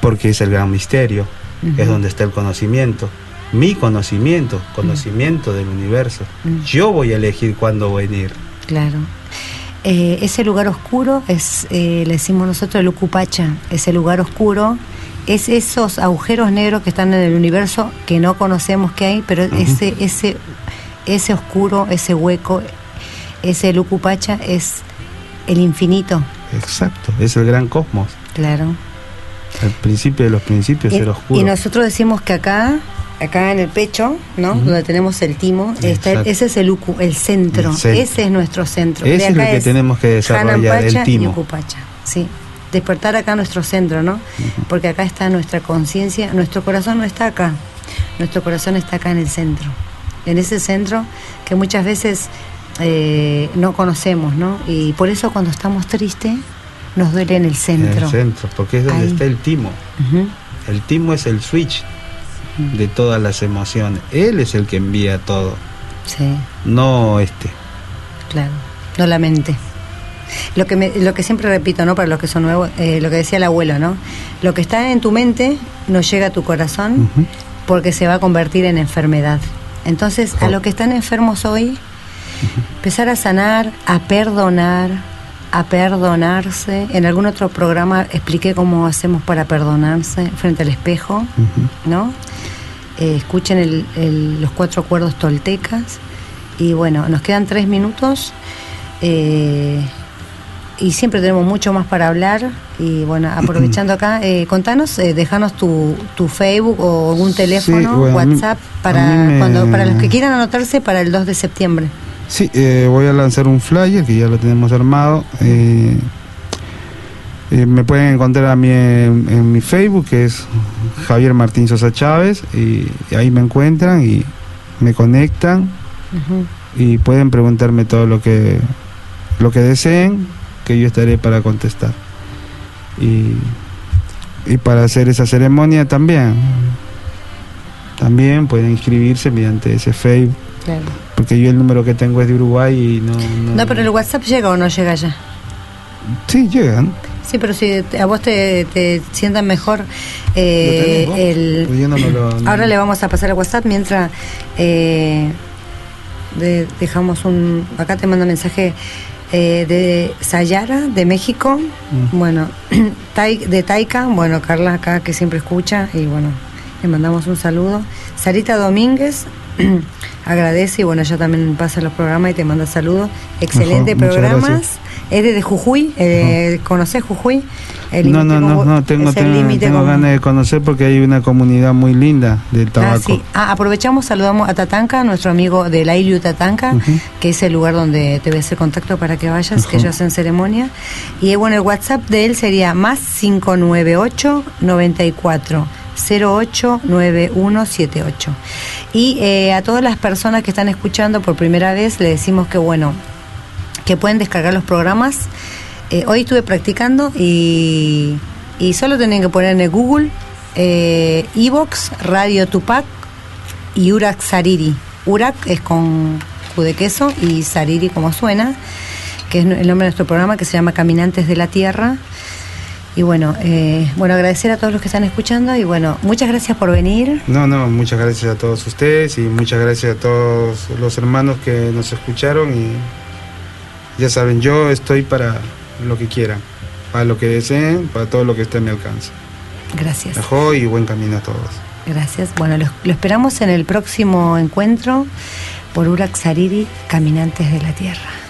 Porque es el gran misterio, Es donde está el conocimiento. Mi conocimiento, conocimiento del universo. Mm. Yo voy a elegir cuándo voy a ir. Claro. Eh, ese lugar oscuro es, eh, le decimos nosotros el Ucupacha, ese lugar oscuro, es esos agujeros negros que están en el universo que no conocemos que hay, pero ese, ese, ese oscuro, ese hueco, ese Lucupacha es el infinito, Exacto, es el gran cosmos. claro. El principio de los principios Y, oscuro. y nosotros decimos que acá, acá en el pecho, ¿no? Donde tenemos el timo, está ese es el ucu, el centro. El centro. Ese es nuestro centro. Ese es lo que tenemos que desarrollar, el timo. Y Ucupacha, sí. Despertar acá nuestro centro, ¿no? Porque acá está nuestra conciencia, nuestro corazón no está acá, nuestro corazón está acá en el centro. En ese centro que muchas veces eh, no conocemos, ¿no? Y por eso cuando estamos tristes nos duele en el En centro. el centro, porque es donde Ahí. está el timo. El timo es el switch de todas las emociones. Él es el que envía todo, Sí. no este. Claro, no la mente. Lo que, me- lo que siempre repito, ¿no? Para los que son nuevos, eh, lo que decía el abuelo, ¿no? Lo que está en tu mente no llega a tu corazón porque se va a convertir en enfermedad. Entonces, a los que están enfermos hoy, empezar a sanar, a perdonar, a perdonarse. En algún otro programa expliqué cómo hacemos para perdonarse frente al espejo. ¿no? Eh, escuchen el- el- los cuatro acuerdos toltecas. Y bueno, nos quedan tres minutos. Eh, y siempre tenemos mucho más para hablar. Y bueno, aprovechando acá, eh, contanos, eh, dejanos tu, tu Facebook o algún teléfono, Sí, bueno, WhatsApp, para, me- cuando, para los que quieran anotarse para el 2 de septiembre. Sí, eh, voy a lanzar un flyer que ya lo tenemos armado. eh, eh, me pueden encontrar a mí en, en mi Facebook, que es Javier Martín Sosa Chávez, y, y ahí me encuentran y me conectan y pueden preguntarme todo lo que lo que deseen, que yo estaré para contestar. Y, y para hacer esa ceremonia también. También pueden inscribirse mediante ese Facebook, Claro. porque yo el número que tengo es de Uruguay y no... No, No, pero el WhatsApp llega o no llega ya. Sí, llegan. Sí, pero si a vos te, te sientan mejor, eh, el, Pues no me lo- no- ahora le vamos a pasar el WhatsApp mientras eh, de- dejamos un... Acá te manda mensaje eh, de Sayara, de México, Mm. bueno, de Taika, bueno, Carla acá que siempre escucha y bueno, le mandamos un saludo. Sarita Domínguez agradece y bueno, ella también pasa los programas y te manda saludos. Excelente muchas programas. Es desde Jujuy, eh, ¿conocés Jujuy? El No, no, no, no, tengo, tengo, límite tengo con- ganas de conocer porque hay una comunidad muy linda del Ah, tabaco. sí. Ah, aprovechamos, saludamos a Tatanka, nuestro amigo de la Iliu Tatanka, Ujú. que es el lugar donde te voy a hacer contacto para que vayas, que ellos hacen ceremonia. Y bueno, el WhatsApp de él sería más 598 94 08 9178. Y eh, a todas las personas que están escuchando por primera vez, le decimos que bueno, que pueden descargar los programas. Eh, hoy estuve practicando y, y solo tienen que poner en el Google eh, Evox, Radio Tupac y Urak Sariri. Urak es con Q de queso y Sariri como suena, que es el nombre de nuestro programa que se llama Caminantes de la Tierra. Y bueno, eh, bueno, agradecer a todos los que están escuchando y bueno, muchas gracias por venir. No, no, muchas gracias a todos ustedes y muchas gracias a todos los hermanos que nos escucharon y ya saben, yo estoy para lo que quieran, para lo que deseen, para todo lo que esté a mi alcance. Gracias. Ajo y buen camino a todos. Gracias. Bueno, lo, lo esperamos en el próximo encuentro por Urak Sariri, Caminantes de la Tierra.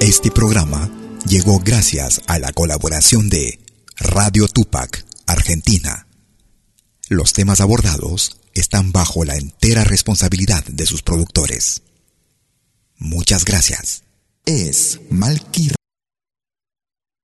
Este programa llegó gracias a la colaboración de Radio Tupac, Argentina. Los temas abordados están bajo la entera responsabilidad de sus productores. Muchas gracias. Es Malky.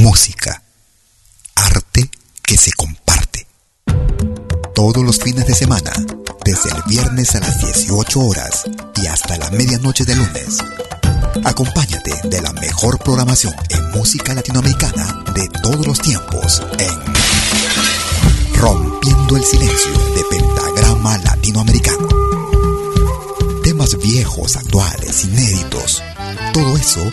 Música. Arte que se comparte. Todos los fines de semana, desde el viernes a las 18 horas y hasta la medianoche de lunes. Acompáñate de la mejor programación en música latinoamericana de todos los tiempos en Rompiendo el Silencio de Pentagrama Latinoamericano. Temas viejos, actuales, inéditos. Todo eso